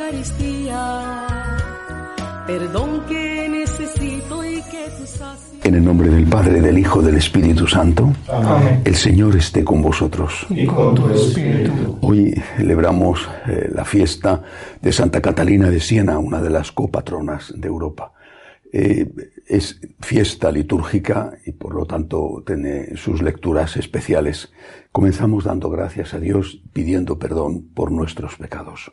Eucaristía, perdón que necesito y que tú En el nombre del Padre, del Hijo, del Espíritu Santo, Amén. el Señor esté con vosotros. Y con tu espíritu. Hoy celebramos eh, la fiesta de Santa Catalina de Siena, una de las copatronas de Europa. Eh, es fiesta litúrgica y por lo tanto tiene sus lecturas especiales. Comenzamos dando gracias a Dios pidiendo perdón por nuestros pecados.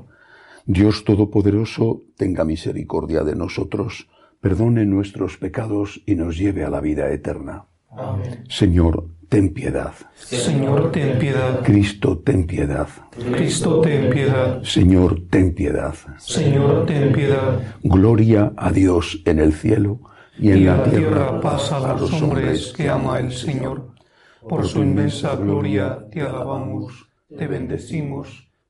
Dios Todopoderoso tenga misericordia de nosotros, perdone nuestros pecados y nos lleve a la vida eterna. Amén. Señor, ten piedad. Señor, ten piedad. Cristo, ten piedad. Cristo, ten piedad. Señor, ten piedad. Señor, ten piedad. Gloria a Dios en el cielo y en Y la tierra tierra paz a los hombres que ama el Señor. Por su inmensa gloria te alabamos, te bendecimos,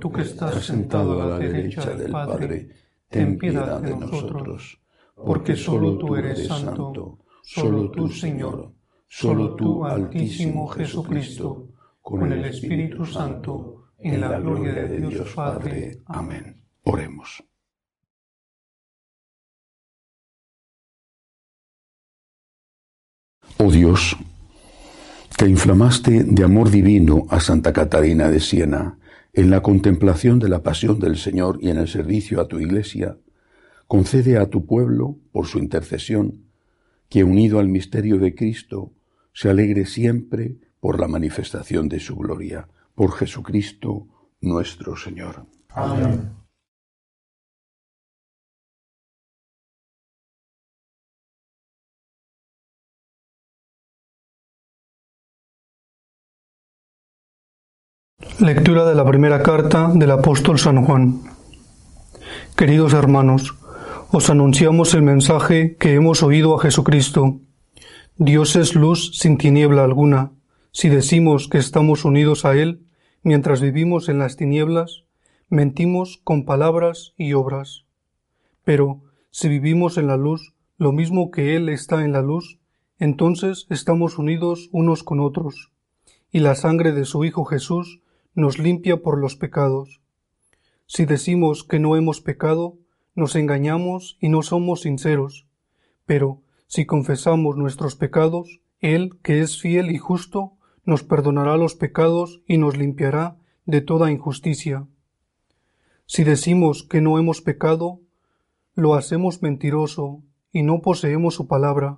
Tú que estás sentado a la derecha del Padre, ten piedad de nosotros, porque solo tú eres santo, solo tú, Señor, solo tú, Altísimo Jesucristo, con el Espíritu Santo, en la gloria de Dios Padre. Amén. Oremos. Oh Dios, que inflamaste de amor divino a Santa Catarina de Siena en la contemplación de la pasión del Señor y en el servicio a tu Iglesia, concede a tu pueblo, por su intercesión, que unido al misterio de Cristo, se alegre siempre por la manifestación de su gloria, por Jesucristo nuestro Señor. Amén. Lectura de la primera carta del apóstol San Juan. Queridos hermanos, os anunciamos el mensaje que hemos oído a Jesucristo. Dios es luz sin tiniebla alguna. Si decimos que estamos unidos a Él mientras vivimos en las tinieblas, mentimos con palabras y obras. Pero si vivimos en la luz, lo mismo que Él está en la luz, entonces estamos unidos unos con otros, y la sangre de su Hijo Jesús nos limpia por los pecados. Si decimos que no hemos pecado, nos engañamos y no somos sinceros. Pero si confesamos nuestros pecados, Él, que es fiel y justo, nos perdonará los pecados y nos limpiará de toda injusticia. Si decimos que no hemos pecado, lo hacemos mentiroso y no poseemos su palabra.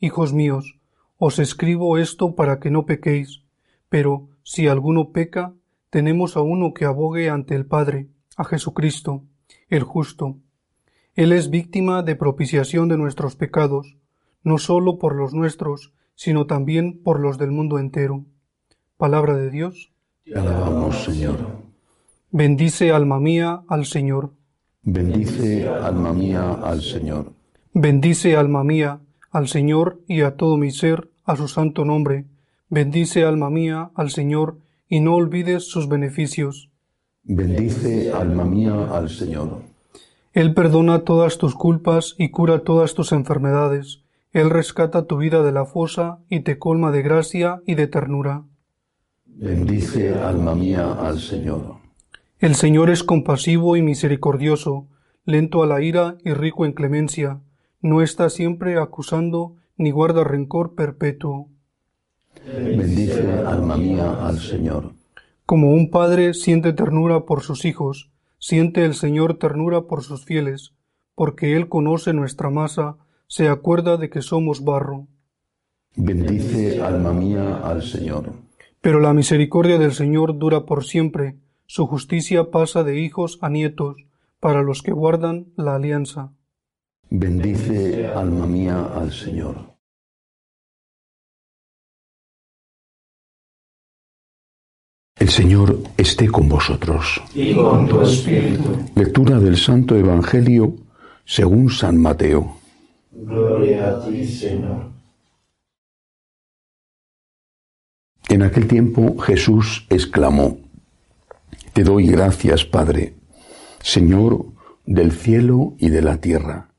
Hijos míos, os escribo esto para que no pequéis, pero si alguno peca, tenemos a uno que abogue ante el Padre, a Jesucristo, el justo. Él es víctima de propiciación de nuestros pecados, no sólo por los nuestros, sino también por los del mundo entero. Palabra de Dios. Te alabamos, Señor. Bendice alma mía al Señor. Bendice, alma mía, al Señor. Bendice alma mía al Señor y a todo mi ser a su santo nombre. Bendice alma mía al Señor y no olvides sus beneficios. Bendice, alma mía, al Señor. Él perdona todas tus culpas y cura todas tus enfermedades. Él rescata tu vida de la fosa y te colma de gracia y de ternura. Bendice, alma mía, al Señor. El Señor es compasivo y misericordioso, lento a la ira y rico en clemencia. No está siempre acusando ni guarda rencor perpetuo. Bendice, alma mía, al Señor. Como un padre siente ternura por sus hijos, siente el Señor ternura por sus fieles, porque Él conoce nuestra masa, se acuerda de que somos barro. Bendice, alma mía, al Señor. Pero la misericordia del Señor dura por siempre, su justicia pasa de hijos a nietos, para los que guardan la alianza. Bendice, alma mía, al Señor. El Señor esté con vosotros. Y con tu espíritu. Lectura del Santo Evangelio según San Mateo. Gloria a ti, Señor. En aquel tiempo Jesús exclamó, Te doy gracias, Padre, Señor del cielo y de la tierra,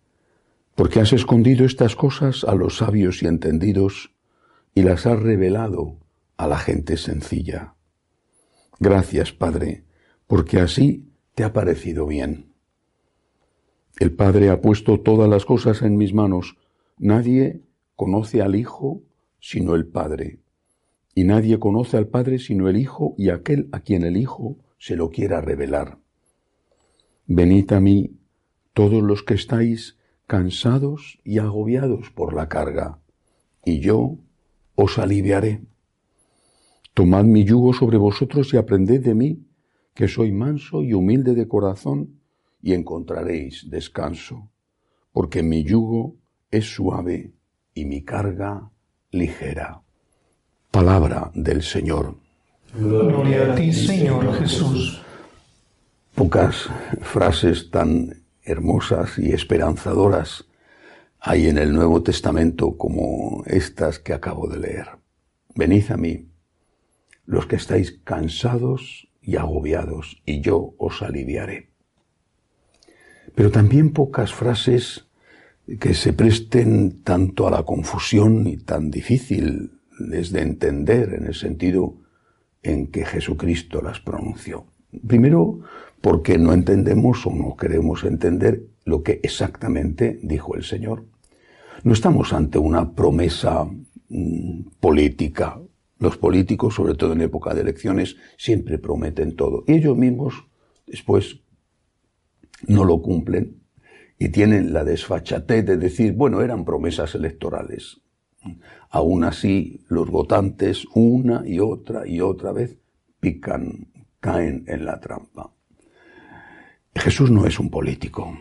porque has escondido estas cosas a los sabios y entendidos y las has revelado a la gente sencilla. Gracias, Padre, porque así te ha parecido bien. El Padre ha puesto todas las cosas en mis manos. Nadie conoce al Hijo sino el Padre. Y nadie conoce al Padre sino el Hijo y aquel a quien el Hijo se lo quiera revelar. Venid a mí, todos los que estáis cansados y agobiados por la carga, y yo os aliviaré. Tomad mi yugo sobre vosotros y aprended de mí, que soy manso y humilde de corazón, y encontraréis descanso, porque mi yugo es suave y mi carga ligera. Palabra del Señor. Gloria a ti, Señor Jesús. Pocas frases tan hermosas y esperanzadoras hay en el Nuevo Testamento como estas que acabo de leer. Venid a mí, los que estáis cansados y agobiados, y yo os aliviaré. Pero también pocas frases que se presten tanto a la confusión y tan difíciles de entender en el sentido en que Jesucristo las pronunció. Primero, porque no entendemos o no queremos entender lo que exactamente dijo el Señor. No estamos ante una promesa mm, política los políticos, sobre todo en época de elecciones, siempre prometen todo. Y ellos mismos después no lo cumplen y tienen la desfachatez de decir, bueno, eran promesas electorales. Aún así, los votantes una y otra y otra vez pican, caen en la trampa. Jesús no es un político,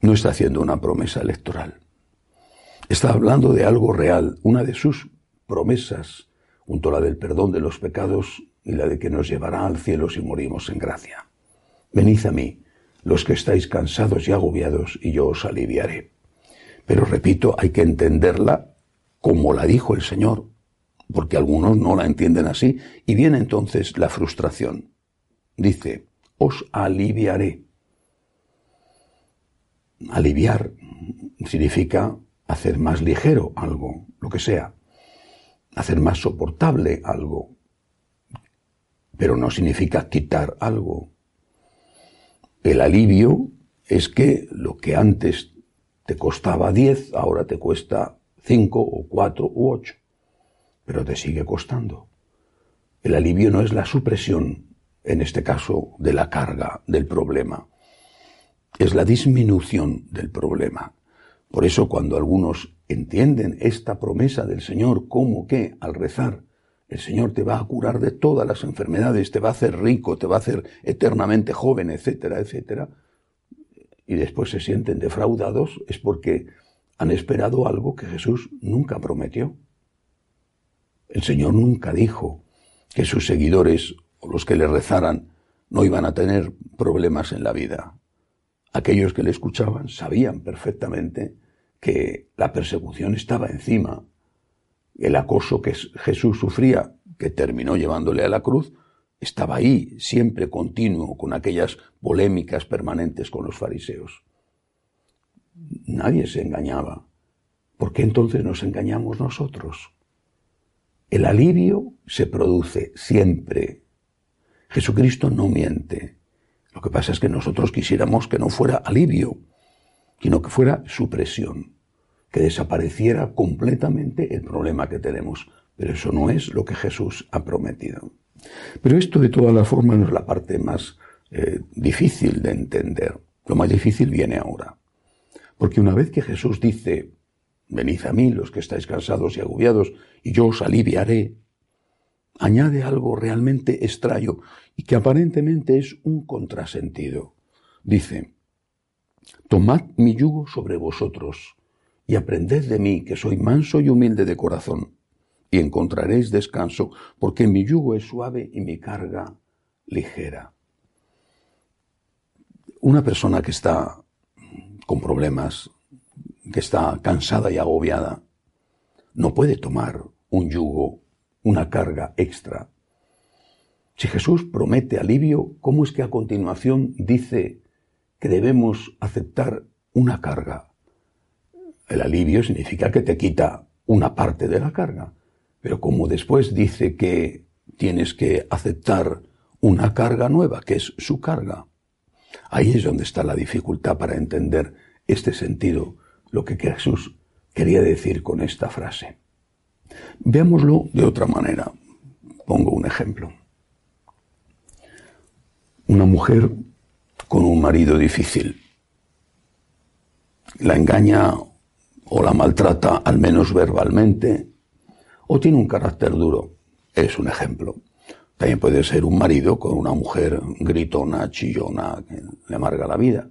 no está haciendo una promesa electoral. Está hablando de algo real, una de sus promesas junto la del perdón de los pecados y la de que nos llevará al cielo si morimos en gracia. Venid a mí, los que estáis cansados y agobiados, y yo os aliviaré. Pero repito, hay que entenderla como la dijo el Señor, porque algunos no la entienden así, y viene entonces la frustración. Dice, os aliviaré. Aliviar significa hacer más ligero algo, lo que sea hacer más soportable algo, pero no significa quitar algo. El alivio es que lo que antes te costaba 10, ahora te cuesta 5 o 4 u 8, pero te sigue costando. El alivio no es la supresión, en este caso, de la carga del problema, es la disminución del problema. Por eso cuando algunos entienden esta promesa del Señor como que al rezar el Señor te va a curar de todas las enfermedades, te va a hacer rico, te va a hacer eternamente joven, etcétera, etcétera, y después se sienten defraudados, es porque han esperado algo que Jesús nunca prometió. El Señor nunca dijo que sus seguidores o los que le rezaran no iban a tener problemas en la vida. Aquellos que le escuchaban sabían perfectamente que la persecución estaba encima. El acoso que Jesús sufría, que terminó llevándole a la cruz, estaba ahí, siempre continuo, con aquellas polémicas permanentes con los fariseos. Nadie se engañaba. ¿Por qué entonces nos engañamos nosotros? El alivio se produce siempre. Jesucristo no miente. Lo que pasa es que nosotros quisiéramos que no fuera alivio, sino que fuera supresión, que desapareciera completamente el problema que tenemos. Pero eso no es lo que Jesús ha prometido. Pero esto de todas las formas no es la parte más eh, difícil de entender. Lo más difícil viene ahora. Porque una vez que Jesús dice, venid a mí los que estáis cansados y agobiados, y yo os aliviaré, añade algo realmente extraño y que aparentemente es un contrasentido. Dice, tomad mi yugo sobre vosotros y aprended de mí que soy manso y humilde de corazón y encontraréis descanso, porque mi yugo es suave y mi carga ligera. Una persona que está con problemas, que está cansada y agobiada, no puede tomar un yugo, una carga extra. Si Jesús promete alivio, ¿cómo es que a continuación dice que debemos aceptar una carga? El alivio significa que te quita una parte de la carga. Pero como después dice que tienes que aceptar una carga nueva, que es su carga, ahí es donde está la dificultad para entender este sentido, lo que Jesús quería decir con esta frase. Veámoslo de otra manera. Pongo un ejemplo. Una mujer con un marido difícil. La engaña o la maltrata, al menos verbalmente, o tiene un carácter duro. Es un ejemplo. También puede ser un marido con una mujer gritona, chillona, que le amarga la vida.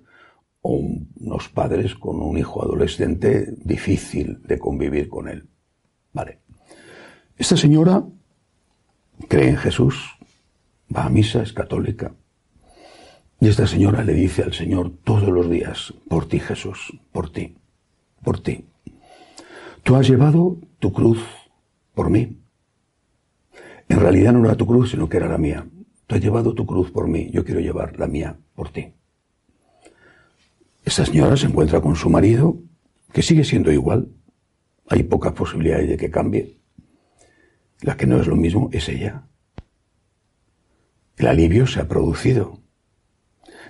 O unos padres con un hijo adolescente difícil de convivir con él. Vale. Esta señora cree en Jesús, va a misa, es católica. Y esta señora le dice al Señor todos los días, por ti Jesús, por ti, por ti. Tú has llevado tu cruz por mí. En realidad no era tu cruz, sino que era la mía. Tú has llevado tu cruz por mí, yo quiero llevar la mía por ti. Esta señora se encuentra con su marido, que sigue siendo igual. Hay pocas posibilidades de que cambie. La que no es lo mismo es ella. El alivio se ha producido.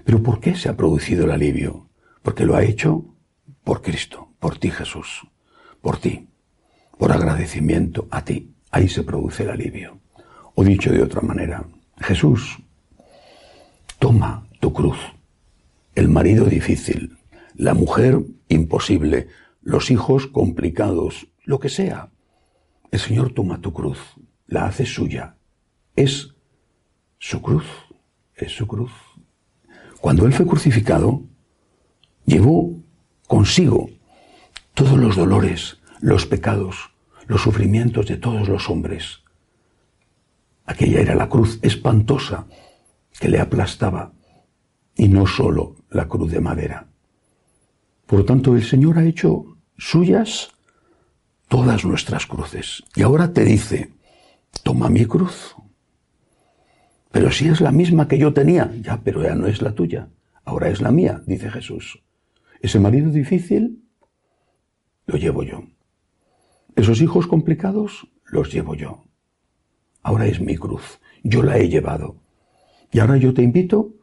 Pero ¿por qué se ha producido el alivio? Porque lo ha hecho por Cristo, por ti Jesús, por ti por agradecimiento a ti. Ahí se produce el alivio. O dicho de otra manera, Jesús, toma tu cruz. El marido difícil, la mujer imposible, los hijos complicados, lo que sea. El Señor toma tu cruz, la hace suya. Es su cruz, es su cruz. Cuando Él fue crucificado, llevó consigo todos los dolores, los pecados, los sufrimientos de todos los hombres. Aquella era la cruz espantosa que le aplastaba, y no sólo la cruz de madera. Por lo tanto, el Señor ha hecho suyas todas nuestras cruces. Y ahora te dice, toma mi cruz. Pero si es la misma que yo tenía, ya, pero ya no es la tuya, ahora es la mía, dice Jesús. Ese marido difícil lo llevo yo. Esos hijos complicados los llevo yo. Ahora es mi cruz. Yo la he llevado. Y ahora yo te invito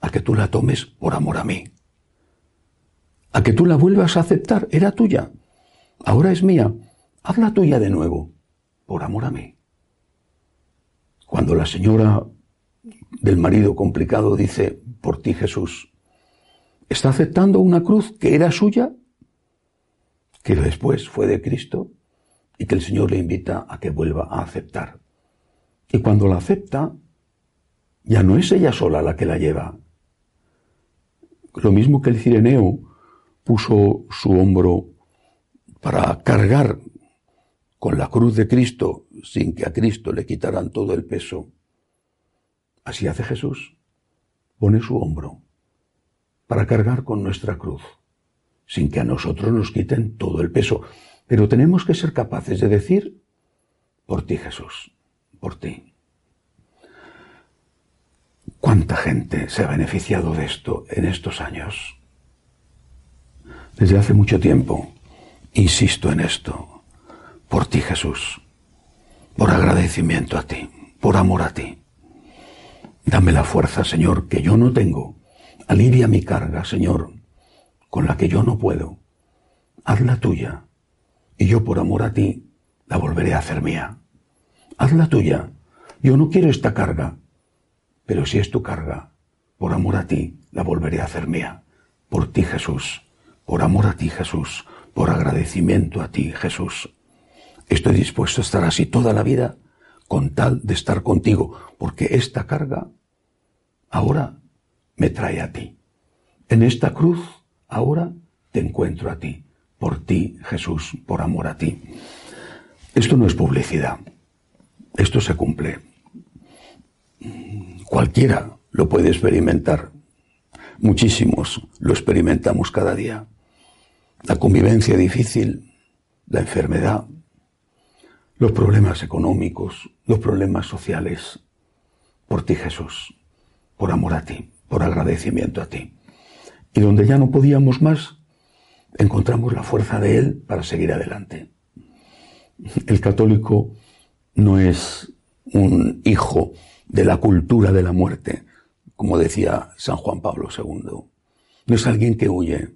a que tú la tomes por amor a mí. A que tú la vuelvas a aceptar. Era tuya. Ahora es mía. Hazla tuya de nuevo. Por amor a mí. Cuando la señora del marido complicado dice, por ti Jesús, está aceptando una cruz que era suya, que después fue de Cristo, y que el Señor le invita a que vuelva a aceptar. Y cuando la acepta, ya no es ella sola la que la lleva. Lo mismo que el cireneo puso su hombro para cargar con la cruz de Cristo sin que a Cristo le quitaran todo el peso. Así hace Jesús. Pone su hombro para cargar con nuestra cruz sin que a nosotros nos quiten todo el peso. Pero tenemos que ser capaces de decir, por ti Jesús, por ti. ¿Cuánta gente se ha beneficiado de esto en estos años? Desde hace mucho tiempo, insisto en esto, por ti Jesús, por agradecimiento a ti, por amor a ti. Dame la fuerza, Señor, que yo no tengo. Alivia mi carga, Señor, con la que yo no puedo. Hazla tuya, y yo por amor a ti la volveré a hacer mía. Hazla tuya. Yo no quiero esta carga, pero si es tu carga, por amor a ti la volveré a hacer mía. Por ti, Jesús, por amor a ti, Jesús, por agradecimiento a ti, Jesús. Estoy dispuesto a estar así toda la vida con tal de estar contigo, porque esta carga ahora me trae a ti. En esta cruz ahora te encuentro a ti, por ti, Jesús, por amor a ti. Esto no es publicidad, esto se cumple. Cualquiera lo puede experimentar. Muchísimos lo experimentamos cada día. La convivencia difícil, la enfermedad, los problemas económicos, los problemas sociales, por ti Jesús, por amor a ti, por agradecimiento a ti. Y donde ya no podíamos más, encontramos la fuerza de Él para seguir adelante. El católico no es un hijo de la cultura de la muerte, como decía San Juan Pablo II. No es alguien que huye,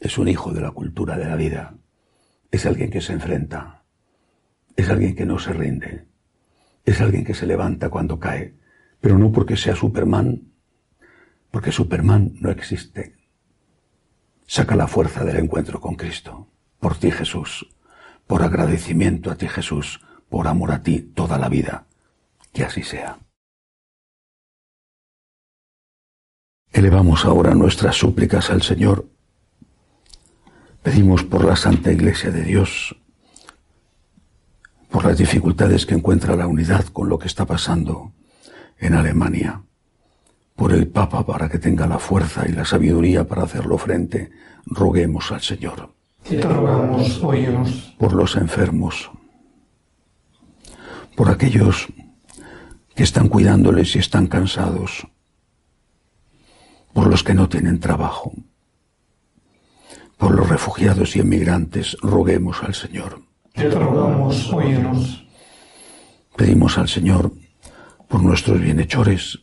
es un hijo de la cultura de la vida, es alguien que se enfrenta, es alguien que no se rinde, es alguien que se levanta cuando cae, pero no porque sea Superman, porque Superman no existe. Saca la fuerza del encuentro con Cristo, por ti Jesús, por agradecimiento a ti Jesús, por amor a ti toda la vida. Que así sea. Elevamos ahora nuestras súplicas al Señor. Pedimos por la Santa Iglesia de Dios, por las dificultades que encuentra la unidad con lo que está pasando en Alemania, por el Papa para que tenga la fuerza y la sabiduría para hacerlo frente, roguemos al Señor. Te rogamos, óyenos. Por los enfermos, por aquellos que están cuidándoles y están cansados, por los que no tienen trabajo, por los refugiados y emigrantes, roguemos al Señor. Te rogamos, óyenos. Pedimos al Señor por nuestros bienhechores.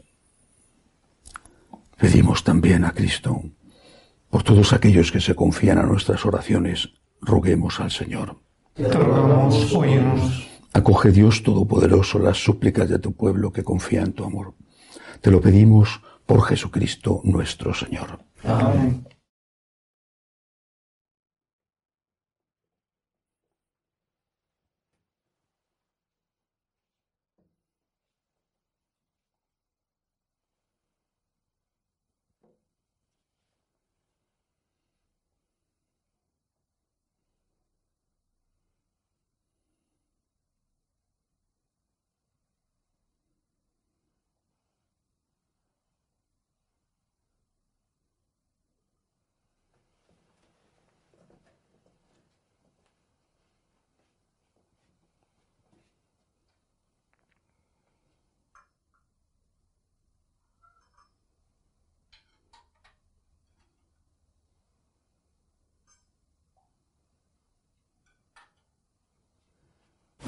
Pedimos también a Cristo por todos aquellos que se confían a nuestras oraciones. Roguemos al Señor. Te rogamos, óyenos. Acoge Dios Todopoderoso las súplicas de tu pueblo que confía en tu amor. Te lo pedimos por Jesucristo nuestro Señor. Amén.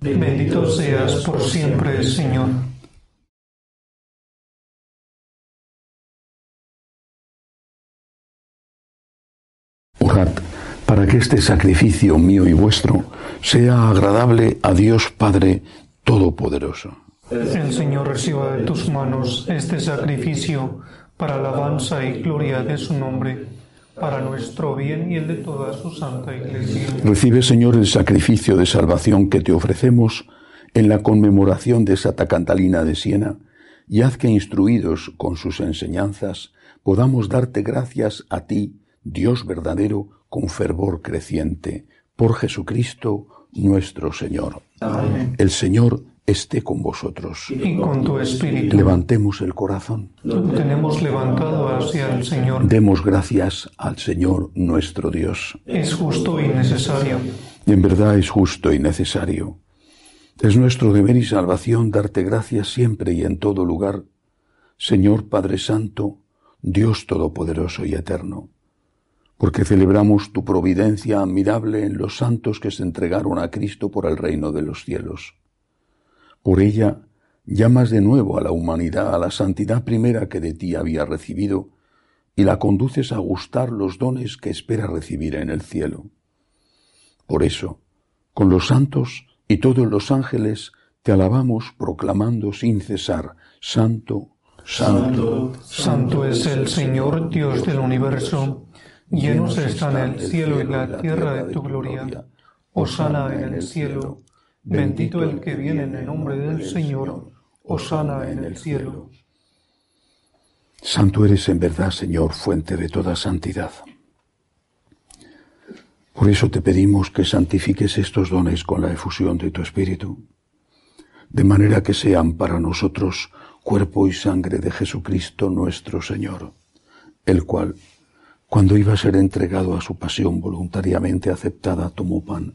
Bendito seas por siempre, Señor. Para que este sacrificio mío y vuestro sea agradable a Dios Padre Todopoderoso. El Señor reciba de tus manos este sacrificio para alabanza y gloria de su nombre, para nuestro bien y el de toda su santa iglesia. Recibe, Señor, el sacrificio de salvación que te ofrecemos en la conmemoración de Santa Catalina de Siena y haz que instruidos con sus enseñanzas podamos darte gracias a ti, Dios verdadero, con fervor creciente, por Jesucristo nuestro Señor. Amén. El Señor esté con vosotros. Y con tu espíritu. Levantemos el corazón. Lo tenemos levantado hacia el Señor. Demos gracias al Señor nuestro Dios. Es justo y necesario. En verdad es justo y necesario. Es nuestro deber y salvación darte gracias siempre y en todo lugar, Señor Padre Santo, Dios Todopoderoso y Eterno, porque celebramos tu providencia admirable en los santos que se entregaron a Cristo por el reino de los cielos. Por ella llamas de nuevo a la humanidad a la santidad primera que de ti había recibido y la conduces a gustar los dones que espera recibir en el cielo. Por eso, con los santos y todos los ángeles te alabamos proclamando sin cesar, Santo, Santo, Santo es el Señor Dios del universo. Llenos están el cielo y la tierra de tu gloria. Osana en el cielo. Bendito el que viene en el nombre del Señor. Osana en el cielo. Santo eres en verdad, Señor, fuente de toda santidad. Por eso te pedimos que santifiques estos dones con la efusión de tu Espíritu, de manera que sean para nosotros cuerpo y sangre de Jesucristo nuestro Señor, el cual, cuando iba a ser entregado a su pasión voluntariamente aceptada, tomó pan,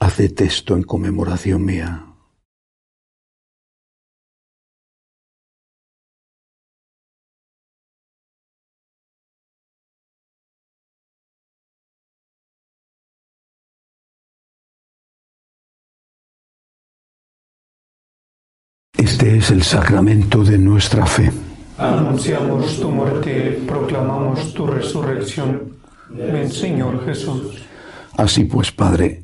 Haced esto en conmemoración mía. Este es el sacramento de nuestra fe. Anunciamos tu muerte, proclamamos tu resurrección. Ven, Señor Jesús. Así pues, Padre,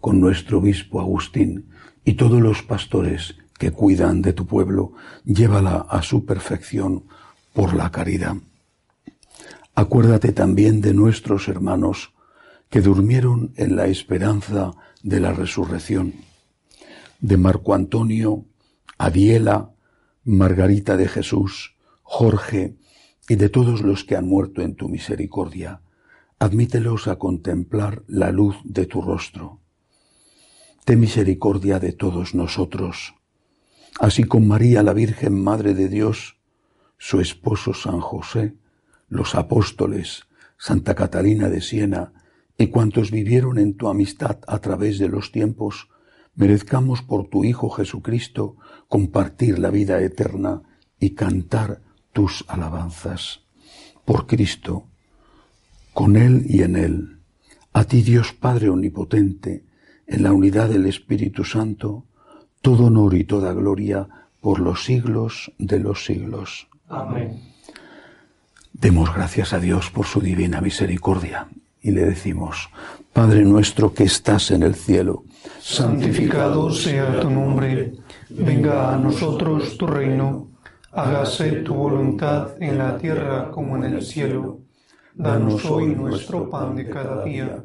con nuestro obispo Agustín y todos los pastores que cuidan de tu pueblo, llévala a su perfección por la caridad. Acuérdate también de nuestros hermanos que durmieron en la esperanza de la resurrección, de Marco Antonio, Adiela, Margarita de Jesús, Jorge y de todos los que han muerto en tu misericordia. Admítelos a contemplar la luz de tu rostro. Ten misericordia de todos nosotros, así con María la Virgen Madre de Dios, su esposo San José, los apóstoles, Santa Catalina de Siena y cuantos vivieron en tu amistad a través de los tiempos, merezcamos por tu Hijo Jesucristo compartir la vida eterna y cantar tus alabanzas. Por Cristo, con Él y en Él, a ti Dios Padre Omnipotente, en la unidad del Espíritu Santo, todo honor y toda gloria por los siglos de los siglos. Amén. Demos gracias a Dios por su divina misericordia. y le decimos, Padre nuestro que estás en el cielo, santificado sea tu nombre, venga a nosotros tu reino, hágase tu voluntad en la tierra como en el cielo. Danos hoy nuestro pan de cada día,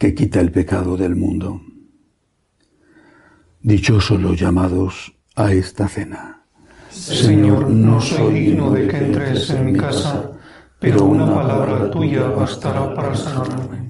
que quita el pecado del mundo. Dichosos los llamados a esta cena. Señor, no soy digno de que entres en mi casa, pero una palabra tuya bastará para sanarme.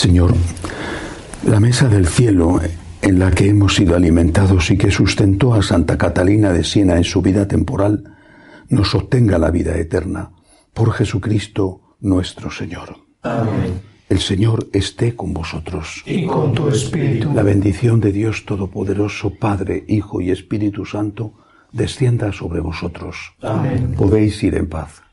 Señor, la mesa del cielo en la que hemos sido alimentados y que sustentó a Santa Catalina de Siena en su vida temporal, nos obtenga la vida eterna. Por Jesucristo nuestro Señor. Amén. El Señor esté con vosotros. Y con tu espíritu. La bendición de Dios Todopoderoso, Padre, Hijo y Espíritu Santo, descienda sobre vosotros. Amén. Podéis ir en paz.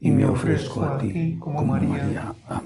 y me ofrezco a ti como María. Amén.